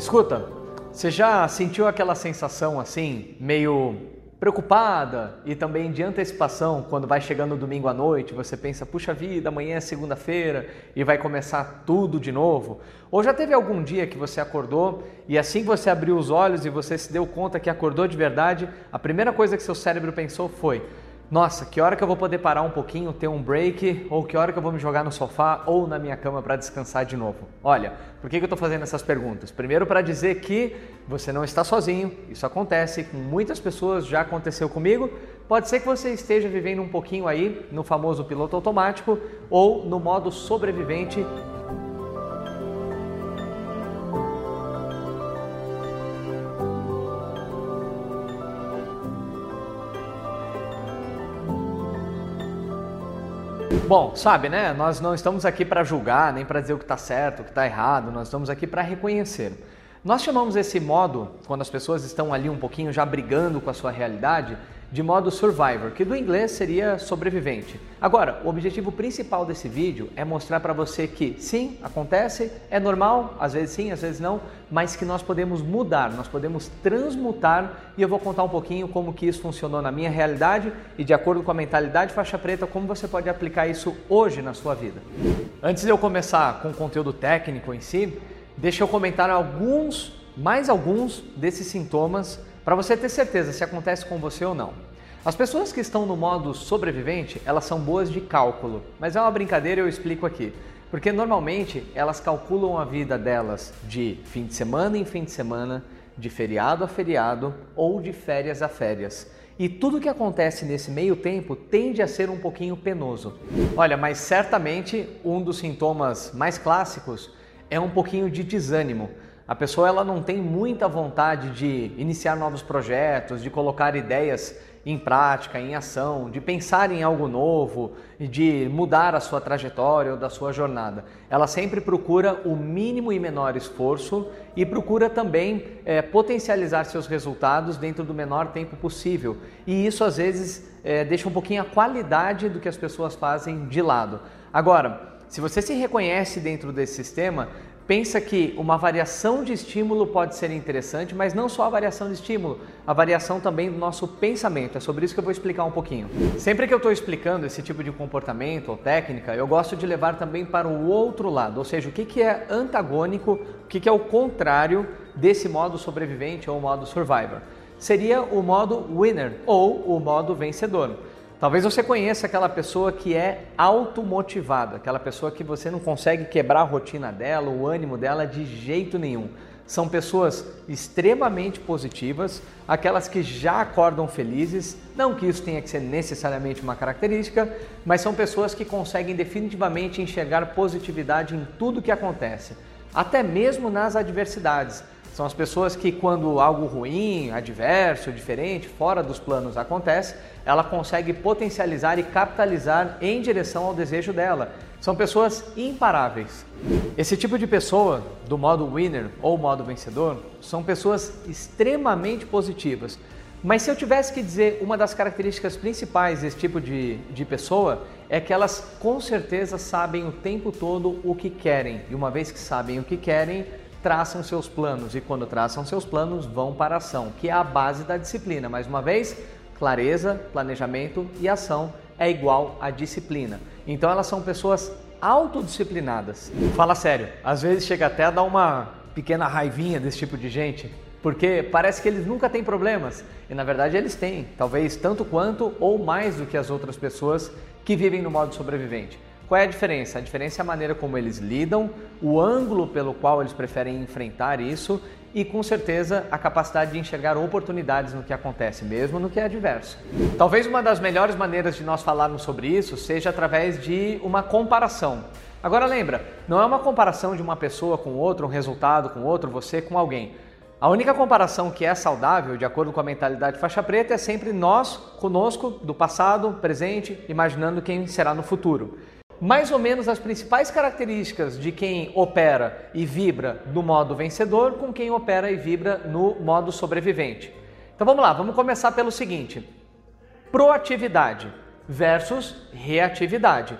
Escuta, você já sentiu aquela sensação assim, meio preocupada e também de antecipação quando vai chegando domingo à noite, você pensa, puxa vida, amanhã é segunda-feira e vai começar tudo de novo? Ou já teve algum dia que você acordou e assim que você abriu os olhos e você se deu conta que acordou de verdade, a primeira coisa que seu cérebro pensou foi: nossa, que hora que eu vou poder parar um pouquinho, ter um break, ou que hora que eu vou me jogar no sofá ou na minha cama para descansar de novo? Olha, por que, que eu estou fazendo essas perguntas? Primeiro, para dizer que você não está sozinho, isso acontece com muitas pessoas, já aconteceu comigo. Pode ser que você esteja vivendo um pouquinho aí no famoso piloto automático ou no modo sobrevivente Bom, sabe, né? Nós não estamos aqui para julgar, nem para dizer o que está certo, o que está errado, nós estamos aqui para reconhecer. Nós chamamos esse modo, quando as pessoas estão ali um pouquinho já brigando com a sua realidade, de modo survivor, que do inglês seria sobrevivente. Agora, o objetivo principal desse vídeo é mostrar para você que sim, acontece, é normal, às vezes sim, às vezes não, mas que nós podemos mudar, nós podemos transmutar e eu vou contar um pouquinho como que isso funcionou na minha realidade e de acordo com a mentalidade faixa preta, como você pode aplicar isso hoje na sua vida. Antes de eu começar com o conteúdo técnico em si, deixa eu comentar alguns, mais alguns desses sintomas para você ter certeza se acontece com você ou não. As pessoas que estão no modo sobrevivente, elas são boas de cálculo, mas é uma brincadeira eu explico aqui. Porque normalmente elas calculam a vida delas de fim de semana em fim de semana, de feriado a feriado ou de férias a férias. E tudo que acontece nesse meio tempo tende a ser um pouquinho penoso. Olha, mas certamente um dos sintomas mais clássicos é um pouquinho de desânimo. A pessoa ela não tem muita vontade de iniciar novos projetos, de colocar ideias em prática, em ação, de pensar em algo novo, de mudar a sua trajetória ou da sua jornada. Ela sempre procura o mínimo e menor esforço e procura também é, potencializar seus resultados dentro do menor tempo possível. E isso às vezes é, deixa um pouquinho a qualidade do que as pessoas fazem de lado. Agora, se você se reconhece dentro desse sistema, pensa que uma variação de estímulo pode ser interessante, mas não só a variação de estímulo, a variação também do nosso pensamento. É sobre isso que eu vou explicar um pouquinho. Sempre que eu estou explicando esse tipo de comportamento ou técnica, eu gosto de levar também para o outro lado, ou seja, o que, que é antagônico, o que, que é o contrário desse modo sobrevivente ou modo survivor. Seria o modo winner ou o modo vencedor. Talvez você conheça aquela pessoa que é automotivada, aquela pessoa que você não consegue quebrar a rotina dela, o ânimo dela de jeito nenhum. São pessoas extremamente positivas, aquelas que já acordam felizes, não que isso tenha que ser necessariamente uma característica, mas são pessoas que conseguem definitivamente enxergar positividade em tudo que acontece, até mesmo nas adversidades. São as pessoas que, quando algo ruim, adverso, diferente, fora dos planos acontece, ela consegue potencializar e capitalizar em direção ao desejo dela. São pessoas imparáveis. Esse tipo de pessoa, do modo winner ou modo vencedor, são pessoas extremamente positivas. Mas se eu tivesse que dizer uma das características principais desse tipo de, de pessoa, é que elas com certeza sabem o tempo todo o que querem. E uma vez que sabem o que querem, traçam seus planos. E quando traçam seus planos, vão para a ação, que é a base da disciplina. Mais uma vez, Clareza, planejamento e ação é igual a disciplina. Então elas são pessoas autodisciplinadas. Fala sério, às vezes chega até a dar uma pequena raivinha desse tipo de gente, porque parece que eles nunca têm problemas e na verdade eles têm, talvez tanto quanto ou mais do que as outras pessoas que vivem no modo sobrevivente. Qual é a diferença? A diferença é a maneira como eles lidam, o ângulo pelo qual eles preferem enfrentar isso e com certeza a capacidade de enxergar oportunidades no que acontece, mesmo no que é adverso. Talvez uma das melhores maneiras de nós falarmos sobre isso seja através de uma comparação. Agora lembra, não é uma comparação de uma pessoa com outra, um resultado com outro, você com alguém. A única comparação que é saudável, de acordo com a mentalidade faixa preta, é sempre nós conosco, do passado, presente, imaginando quem será no futuro mais ou menos as principais características de quem opera e vibra no modo vencedor com quem opera e vibra no modo sobrevivente. Então vamos lá, vamos começar pelo seguinte: proatividade versus reatividade.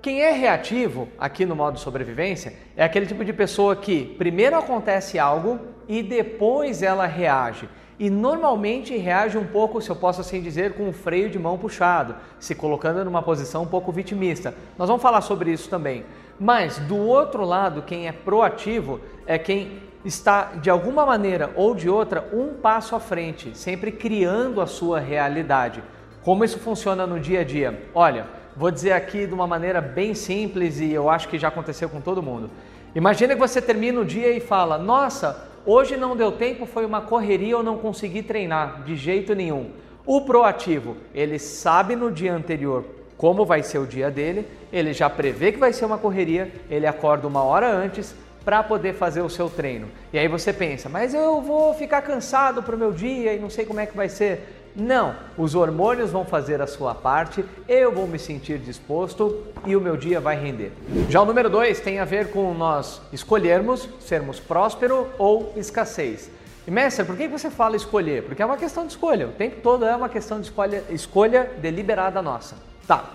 Quem é reativo aqui no modo sobrevivência é aquele tipo de pessoa que primeiro acontece algo e depois ela reage. E normalmente reage um pouco, se eu posso assim dizer, com o freio de mão puxado, se colocando numa posição um pouco vitimista. Nós vamos falar sobre isso também. Mas do outro lado, quem é proativo é quem está de alguma maneira ou de outra um passo à frente, sempre criando a sua realidade. Como isso funciona no dia a dia? Olha, Vou dizer aqui de uma maneira bem simples e eu acho que já aconteceu com todo mundo. Imagina que você termina o dia e fala: Nossa, hoje não deu tempo, foi uma correria, eu não consegui treinar de jeito nenhum. O proativo, ele sabe no dia anterior como vai ser o dia dele, ele já prevê que vai ser uma correria, ele acorda uma hora antes para poder fazer o seu treino. E aí você pensa, mas eu vou ficar cansado para o meu dia e não sei como é que vai ser. Não, os hormônios vão fazer a sua parte, eu vou me sentir disposto e o meu dia vai render. Já o número dois tem a ver com nós escolhermos sermos próspero ou escassez. E mestre, por que você fala escolher? Porque é uma questão de escolha, o tempo todo é uma questão de escolha, escolha deliberada nossa. Tá.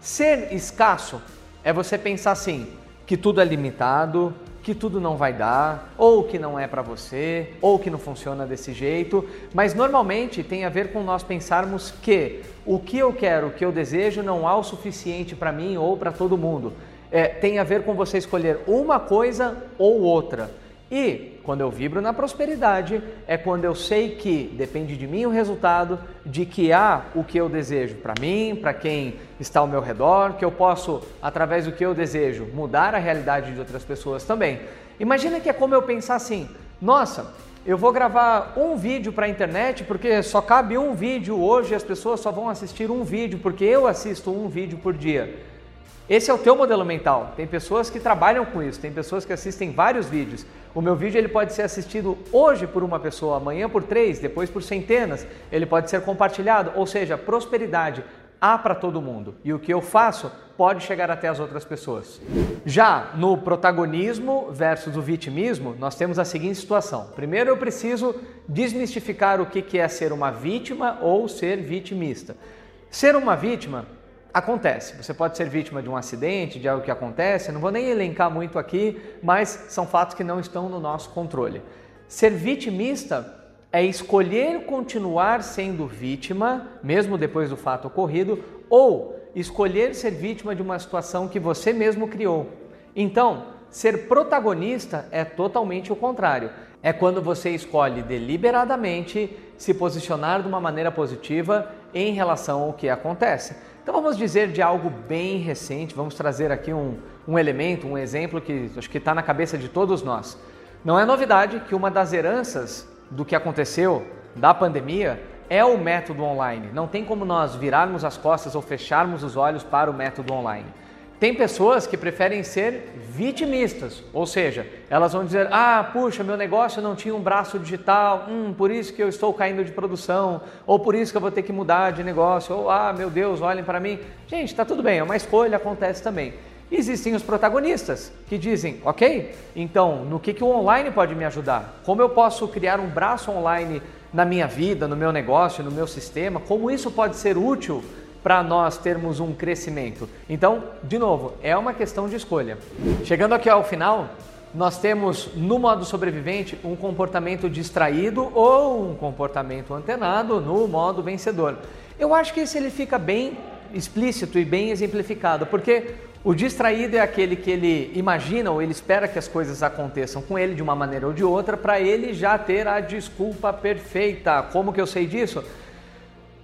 Ser escasso é você pensar assim, que tudo é limitado, que tudo não vai dar, ou que não é para você, ou que não funciona desse jeito, mas normalmente tem a ver com nós pensarmos que o que eu quero, o que eu desejo não há o suficiente para mim ou para todo mundo. É, tem a ver com você escolher uma coisa ou outra. E quando eu vibro na prosperidade, é quando eu sei que depende de mim o resultado, de que há o que eu desejo para mim, para quem está ao meu redor, que eu posso, através do que eu desejo, mudar a realidade de outras pessoas também. Imagina que é como eu pensar assim: nossa, eu vou gravar um vídeo para a internet porque só cabe um vídeo hoje, as pessoas só vão assistir um vídeo porque eu assisto um vídeo por dia. Esse é o teu modelo mental. Tem pessoas que trabalham com isso, tem pessoas que assistem vários vídeos. O meu vídeo ele pode ser assistido hoje por uma pessoa, amanhã por três, depois por centenas. Ele pode ser compartilhado, ou seja, prosperidade há para todo mundo. E o que eu faço pode chegar até as outras pessoas. Já no protagonismo versus o vitimismo, nós temos a seguinte situação. Primeiro eu preciso desmistificar o que é ser uma vítima ou ser vitimista. Ser uma vítima Acontece, você pode ser vítima de um acidente, de algo que acontece, não vou nem elencar muito aqui, mas são fatos que não estão no nosso controle. Ser vitimista é escolher continuar sendo vítima, mesmo depois do fato ocorrido, ou escolher ser vítima de uma situação que você mesmo criou. Então, ser protagonista é totalmente o contrário. É quando você escolhe deliberadamente se posicionar de uma maneira positiva em relação ao que acontece. Então vamos dizer de algo bem recente, vamos trazer aqui um, um elemento, um exemplo que acho que está na cabeça de todos nós. Não é novidade que uma das heranças do que aconteceu da pandemia é o método online. Não tem como nós virarmos as costas ou fecharmos os olhos para o método online. Tem pessoas que preferem ser vitimistas, ou seja, elas vão dizer: ah, puxa, meu negócio não tinha um braço digital, hum, por isso que eu estou caindo de produção, ou por isso que eu vou ter que mudar de negócio, ou ah, meu Deus, olhem para mim. Gente, está tudo bem, é uma escolha, acontece também. Existem os protagonistas que dizem: ok, então no que, que o online pode me ajudar? Como eu posso criar um braço online na minha vida, no meu negócio, no meu sistema? Como isso pode ser útil? Para nós termos um crescimento. Então, de novo, é uma questão de escolha. Chegando aqui ao final, nós temos no modo sobrevivente um comportamento distraído ou um comportamento antenado no modo vencedor. Eu acho que esse ele fica bem explícito e bem exemplificado, porque o distraído é aquele que ele imagina ou ele espera que as coisas aconteçam com ele de uma maneira ou de outra para ele já ter a desculpa perfeita. Como que eu sei disso?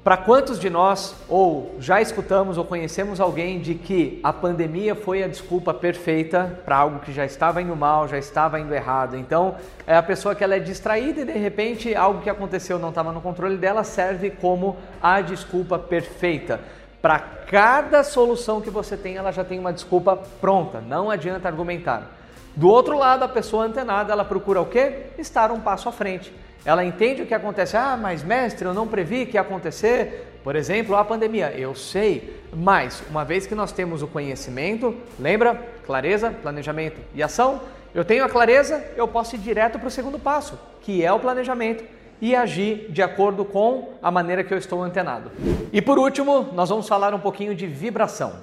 Para quantos de nós ou já escutamos ou conhecemos alguém de que a pandemia foi a desculpa perfeita para algo que já estava indo mal, já estava indo errado? Então, é a pessoa que ela é distraída e de repente algo que aconteceu não estava no controle dela serve como a desculpa perfeita. Para cada solução que você tem, ela já tem uma desculpa pronta, não adianta argumentar. Do outro lado, a pessoa antenada, ela procura o quê? Estar um passo à frente. Ela entende o que acontece. Ah, mas mestre, eu não previ que ia acontecer. Por exemplo, a pandemia. Eu sei, mas uma vez que nós temos o conhecimento, lembra? Clareza, planejamento e ação. Eu tenho a clareza, eu posso ir direto para o segundo passo, que é o planejamento e agir de acordo com a maneira que eu estou antenado. E por último, nós vamos falar um pouquinho de vibração.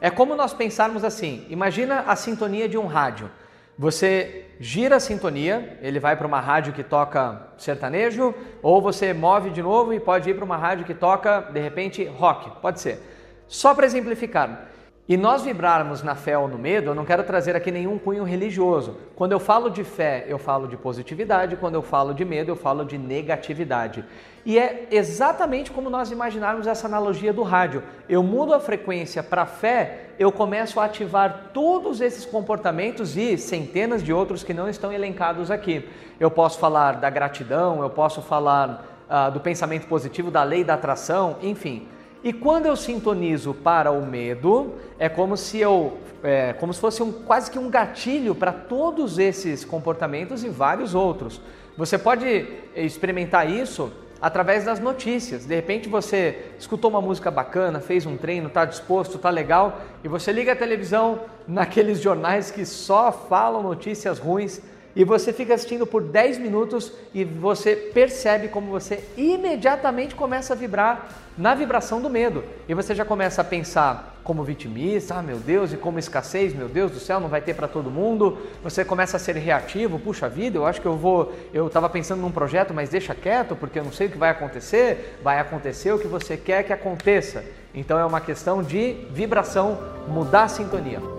É como nós pensarmos assim: imagina a sintonia de um rádio. Você gira a sintonia, ele vai para uma rádio que toca sertanejo, ou você move de novo e pode ir para uma rádio que toca, de repente, rock, pode ser. Só para exemplificar. E nós vibrarmos na fé ou no medo, eu não quero trazer aqui nenhum cunho religioso. Quando eu falo de fé, eu falo de positividade, quando eu falo de medo, eu falo de negatividade. E é exatamente como nós imaginarmos essa analogia do rádio. Eu mudo a frequência para fé, eu começo a ativar todos esses comportamentos e centenas de outros que não estão elencados aqui. Eu posso falar da gratidão, eu posso falar uh, do pensamento positivo, da lei da atração, enfim. E quando eu sintonizo para o medo, é como se eu, é, como se fosse um, quase que um gatilho para todos esses comportamentos e vários outros. Você pode experimentar isso através das notícias. De repente você escutou uma música bacana, fez um treino, está disposto, está legal, e você liga a televisão naqueles jornais que só falam notícias ruins e você fica assistindo por 10 minutos e você percebe como você imediatamente começa a vibrar na vibração do medo. E você já começa a pensar como vitimista, ah meu Deus, e como escassez, meu Deus do céu, não vai ter para todo mundo. Você começa a ser reativo, puxa vida, eu acho que eu vou, eu estava pensando num projeto, mas deixa quieto, porque eu não sei o que vai acontecer. Vai acontecer o que você quer que aconteça. Então é uma questão de vibração, mudar a sintonia.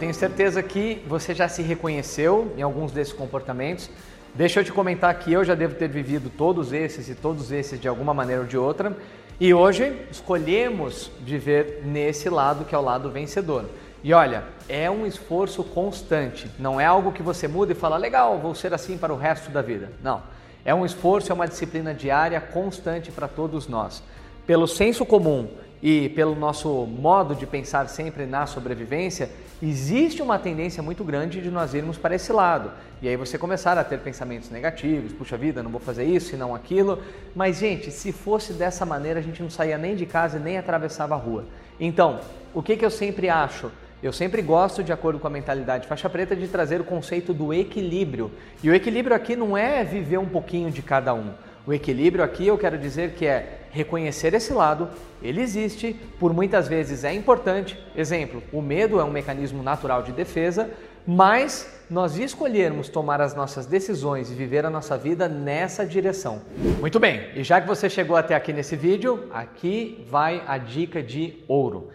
Tenho certeza que você já se reconheceu em alguns desses comportamentos. Deixa eu te comentar que eu já devo ter vivido todos esses e todos esses de alguma maneira ou de outra. E hoje escolhemos viver nesse lado que é o lado vencedor. E olha, é um esforço constante, não é algo que você muda e fala, legal, vou ser assim para o resto da vida. Não. É um esforço, é uma disciplina diária constante para todos nós. Pelo senso comum e pelo nosso modo de pensar sempre na sobrevivência, existe uma tendência muito grande de nós irmos para esse lado. E aí você começar a ter pensamentos negativos, puxa vida, não vou fazer isso e não aquilo. Mas, gente, se fosse dessa maneira, a gente não saía nem de casa e nem atravessava a rua. Então, o que, que eu sempre acho? Eu sempre gosto, de acordo com a mentalidade faixa preta, de trazer o conceito do equilíbrio. E o equilíbrio aqui não é viver um pouquinho de cada um. O equilíbrio aqui eu quero dizer que é reconhecer esse lado, ele existe, por muitas vezes é importante. Exemplo, o medo é um mecanismo natural de defesa, mas nós escolhermos tomar as nossas decisões e viver a nossa vida nessa direção. Muito bem, e já que você chegou até aqui nesse vídeo, aqui vai a dica de ouro,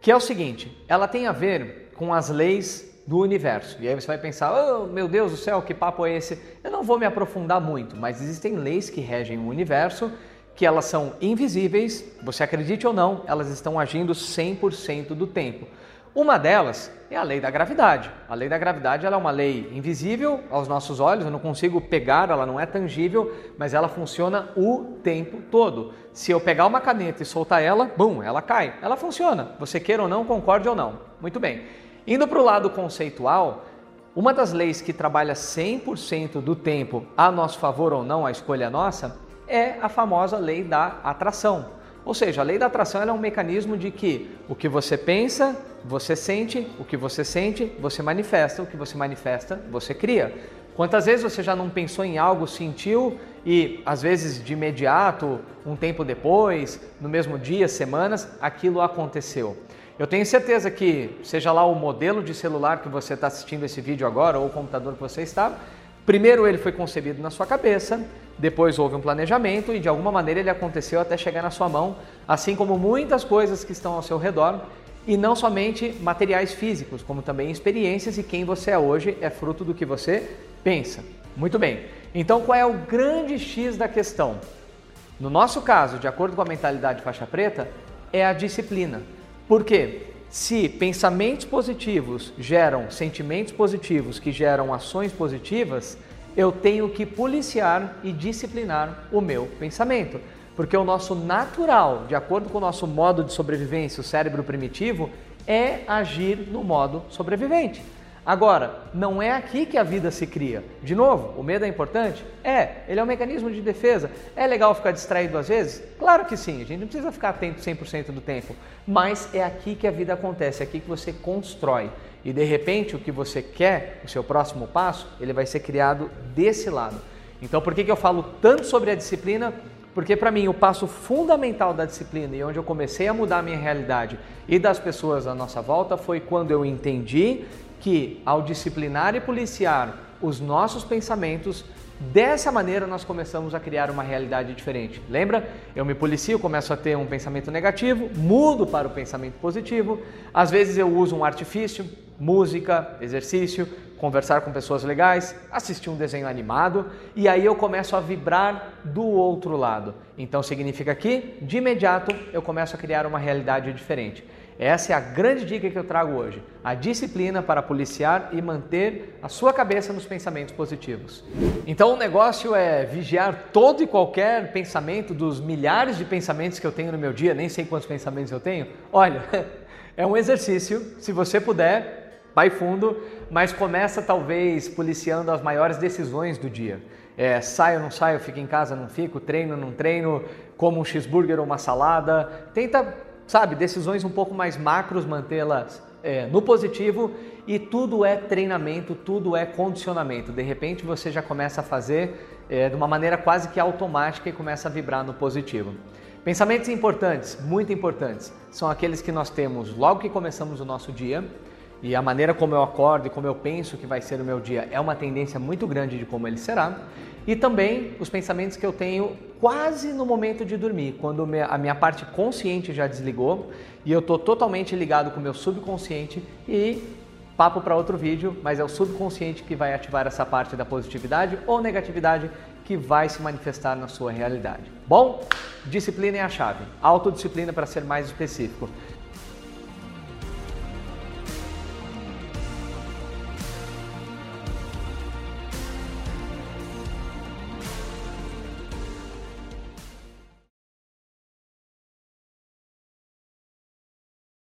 que é o seguinte: ela tem a ver com as leis do universo. E aí você vai pensar, oh, meu Deus do céu, que papo é esse? Eu não vou me aprofundar muito, mas existem leis que regem o universo, que elas são invisíveis, você acredite ou não, elas estão agindo 100% do tempo. Uma delas é a lei da gravidade. A lei da gravidade é uma lei invisível aos nossos olhos, eu não consigo pegar, ela não é tangível, mas ela funciona o tempo todo. Se eu pegar uma caneta e soltar ela, bum, ela cai. Ela funciona, você queira ou não, concorde ou não. Muito bem. Indo para o lado conceitual, uma das leis que trabalha 100% do tempo a nosso favor ou não, a escolha nossa, é a famosa lei da atração. Ou seja, a lei da atração é um mecanismo de que o que você pensa, você sente, o que você sente, você manifesta, o que você manifesta, você cria. Quantas vezes você já não pensou em algo, sentiu e às vezes de imediato, um tempo depois, no mesmo dia, semanas, aquilo aconteceu? Eu tenho certeza que, seja lá o modelo de celular que você está assistindo esse vídeo agora ou o computador que você está, primeiro ele foi concebido na sua cabeça, depois houve um planejamento e de alguma maneira ele aconteceu até chegar na sua mão, assim como muitas coisas que estão ao seu redor e não somente materiais físicos, como também experiências e quem você é hoje é fruto do que você pensa. Muito bem. Então, qual é o grande X da questão? No nosso caso, de acordo com a mentalidade faixa preta, é a disciplina. Porque se pensamentos positivos geram sentimentos positivos que geram ações positivas, eu tenho que policiar e disciplinar o meu pensamento. Porque o nosso natural, de acordo com o nosso modo de sobrevivência, o cérebro primitivo, é agir no modo sobrevivente. Agora, não é aqui que a vida se cria. De novo, o medo é importante? É, ele é um mecanismo de defesa. É legal ficar distraído às vezes? Claro que sim, a gente não precisa ficar atento 100% do tempo. Mas é aqui que a vida acontece, é aqui que você constrói. E de repente, o que você quer, o seu próximo passo, ele vai ser criado desse lado. Então, por que, que eu falo tanto sobre a disciplina? Porque para mim o passo fundamental da disciplina e onde eu comecei a mudar a minha realidade e das pessoas à nossa volta foi quando eu entendi que ao disciplinar e policiar os nossos pensamentos, Dessa maneira, nós começamos a criar uma realidade diferente. Lembra? Eu me policio, começo a ter um pensamento negativo, mudo para o pensamento positivo. Às vezes eu uso um artifício, música, exercício, conversar com pessoas legais, assistir um desenho animado e aí eu começo a vibrar do outro lado. Então significa que, de imediato, eu começo a criar uma realidade diferente. Essa é a grande dica que eu trago hoje: a disciplina para policiar e manter a sua cabeça nos pensamentos positivos. Então, o negócio é vigiar todo e qualquer pensamento dos milhares de pensamentos que eu tenho no meu dia, nem sei quantos pensamentos eu tenho. Olha, é um exercício, se você puder, vai fundo, mas começa talvez policiando as maiores decisões do dia. É, saio ou não saio, fico em casa, não fico, treino ou não treino, como um cheeseburger ou uma salada. Tenta sabe, decisões um pouco mais macros, mantê-las é, no positivo e tudo é treinamento, tudo é condicionamento. De repente você já começa a fazer é, de uma maneira quase que automática e começa a vibrar no positivo. Pensamentos importantes, muito importantes, são aqueles que nós temos logo que começamos o nosso dia e a maneira como eu acordo e como eu penso que vai ser o meu dia é uma tendência muito grande de como ele será. E também os pensamentos que eu tenho quase no momento de dormir, quando a minha parte consciente já desligou e eu estou totalmente ligado com o meu subconsciente e papo para outro vídeo, mas é o subconsciente que vai ativar essa parte da positividade ou negatividade que vai se manifestar na sua realidade. Bom, disciplina é a chave. Autodisciplina para ser mais específico.